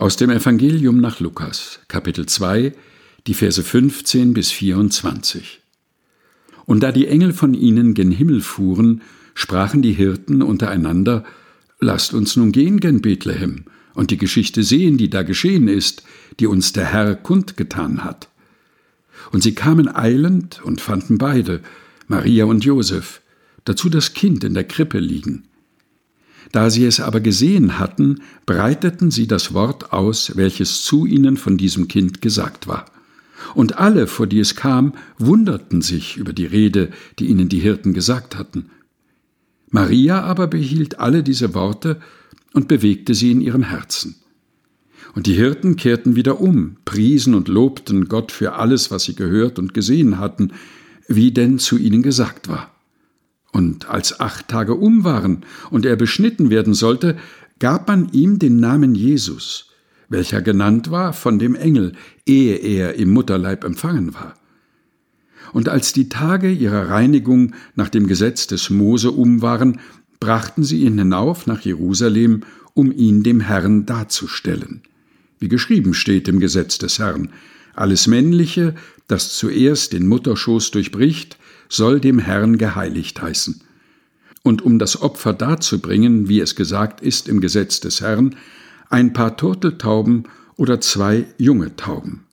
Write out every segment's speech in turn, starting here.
Aus dem Evangelium nach Lukas, Kapitel 2, die Verse 15 bis 24. Und da die Engel von ihnen gen Himmel fuhren, sprachen die Hirten untereinander, Lasst uns nun gehen gen Bethlehem und die Geschichte sehen, die da geschehen ist, die uns der Herr kundgetan hat. Und sie kamen eilend und fanden beide, Maria und Josef, dazu das Kind in der Krippe liegen. Da sie es aber gesehen hatten, breiteten sie das Wort aus, welches zu ihnen von diesem Kind gesagt war. Und alle, vor die es kam, wunderten sich über die Rede, die ihnen die Hirten gesagt hatten. Maria aber behielt alle diese Worte und bewegte sie in ihrem Herzen. Und die Hirten kehrten wieder um, priesen und lobten Gott für alles, was sie gehört und gesehen hatten, wie denn zu ihnen gesagt war. Und als acht Tage um waren und er beschnitten werden sollte, gab man ihm den Namen Jesus, welcher genannt war von dem Engel, ehe er im Mutterleib empfangen war. Und als die Tage ihrer Reinigung nach dem Gesetz des Mose um waren, brachten sie ihn hinauf nach Jerusalem, um ihn dem Herrn darzustellen. Wie geschrieben steht im Gesetz des Herrn, alles Männliche, das zuerst den Mutterschoß durchbricht, soll dem Herrn geheiligt heißen. Und um das Opfer darzubringen, wie es gesagt ist im Gesetz des Herrn, ein paar Turteltauben oder zwei junge Tauben.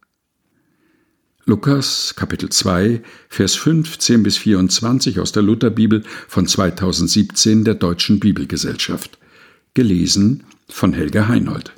Lukas Kapitel 2, Vers 15 bis 24 aus der Lutherbibel von 2017 der Deutschen Bibelgesellschaft. Gelesen von Helga Heinold.